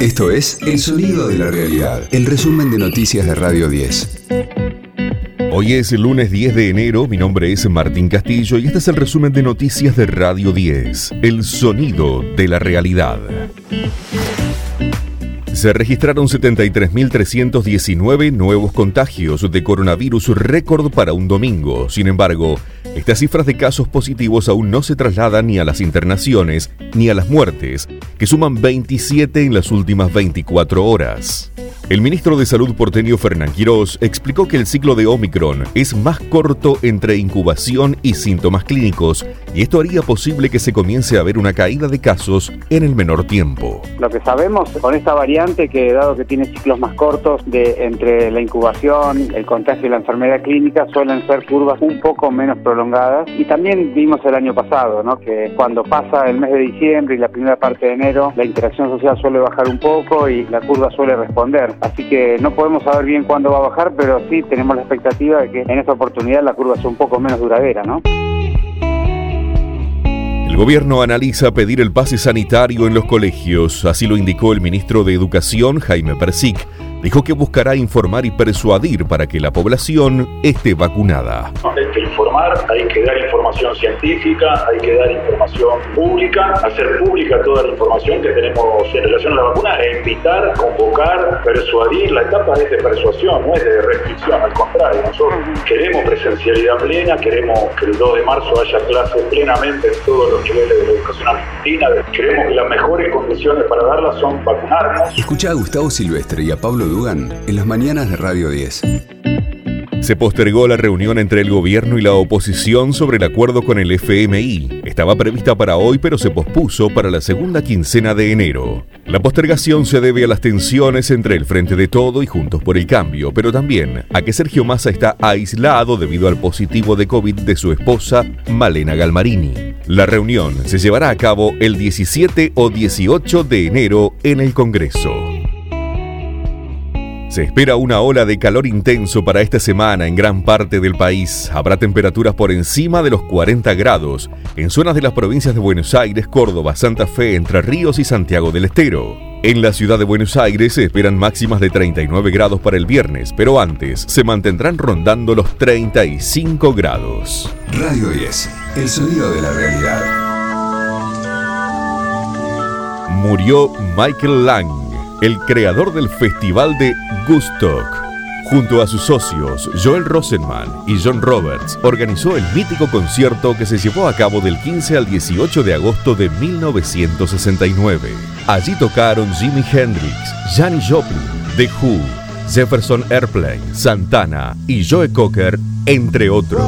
Esto es El Sonido de la Realidad, el resumen de noticias de Radio 10. Hoy es el lunes 10 de enero, mi nombre es Martín Castillo y este es el resumen de noticias de Radio 10, El Sonido de la Realidad. Se registraron 73.319 nuevos contagios de coronavirus récord para un domingo. Sin embargo, estas cifras de casos positivos aún no se trasladan ni a las internaciones ni a las muertes, que suman 27 en las últimas 24 horas. El ministro de Salud porteño Fernán Quirós explicó que el ciclo de Omicron es más corto entre incubación y síntomas clínicos y esto haría posible que se comience a ver una caída de casos en el menor tiempo. Lo que sabemos con esta variante que dado que tiene ciclos más cortos de entre la incubación, el contagio y la enfermedad clínica suelen ser curvas un poco menos prolongadas y también vimos el año pasado, que cuando pasa el mes de diciembre y la primera parte de enero la interacción social suele bajar un poco y la curva suele responder. Así que no podemos saber bien cuándo va a bajar, pero sí tenemos la expectativa de que en esta oportunidad la curva sea un poco menos duradera, ¿no? El gobierno analiza pedir el pase sanitario en los colegios, así lo indicó el ministro de Educación, Jaime Persic dijo que buscará informar y persuadir para que la población esté vacunada. Hay que informar, hay que dar información científica, hay que dar información pública, hacer pública toda la información que tenemos en relación a la vacuna e invitar, convocar, persuadir. La etapa es de persuasión, no es de restricción, al contrario. Nosotros queremos presencialidad plena, queremos que el 2 de marzo haya clases plenamente en todos los niveles de la educación argentina. Creemos que las mejores condiciones para darlas son vacunarnos. Escucha a Gustavo Silvestre y a Pablo En las mañanas de Radio 10. Se postergó la reunión entre el gobierno y la oposición sobre el acuerdo con el FMI. Estaba prevista para hoy, pero se pospuso para la segunda quincena de enero. La postergación se debe a las tensiones entre el Frente de Todo y Juntos por el Cambio, pero también a que Sergio Massa está aislado debido al positivo de COVID de su esposa, Malena Galmarini. La reunión se llevará a cabo el 17 o 18 de enero en el Congreso. Se espera una ola de calor intenso para esta semana en gran parte del país. Habrá temperaturas por encima de los 40 grados en zonas de las provincias de Buenos Aires, Córdoba, Santa Fe, Entre Ríos y Santiago del Estero. En la ciudad de Buenos Aires se esperan máximas de 39 grados para el viernes, pero antes se mantendrán rondando los 35 grados. Radio 10, el sonido de la realidad. Murió Michael Lang el creador del festival de Gustock. Junto a sus socios Joel Rosenman y John Roberts, organizó el mítico concierto que se llevó a cabo del 15 al 18 de agosto de 1969. Allí tocaron Jimi Hendrix, Janis Joplin, The Who, Jefferson Airplane, Santana y Joe Cocker, entre otros.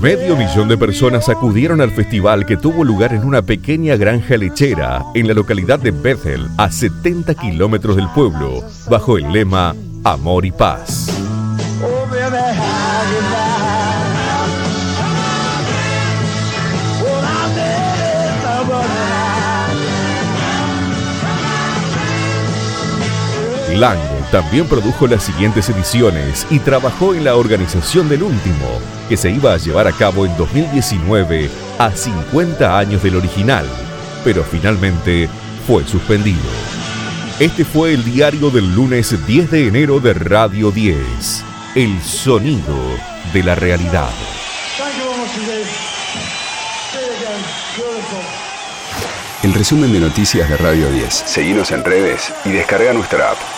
Medio millón de personas acudieron al festival que tuvo lugar en una pequeña granja lechera en la localidad de Bethel, a 70 kilómetros del pueblo, bajo el lema Amor y Paz. Lang también produjo las siguientes ediciones y trabajó en la organización del último, que se iba a llevar a cabo en 2019 a 50 años del original, pero finalmente fue suspendido. Este fue el diario del lunes 10 de enero de Radio 10, El Sonido de la Realidad. El resumen de noticias de Radio 10. Seguimos en redes y descarga nuestra app.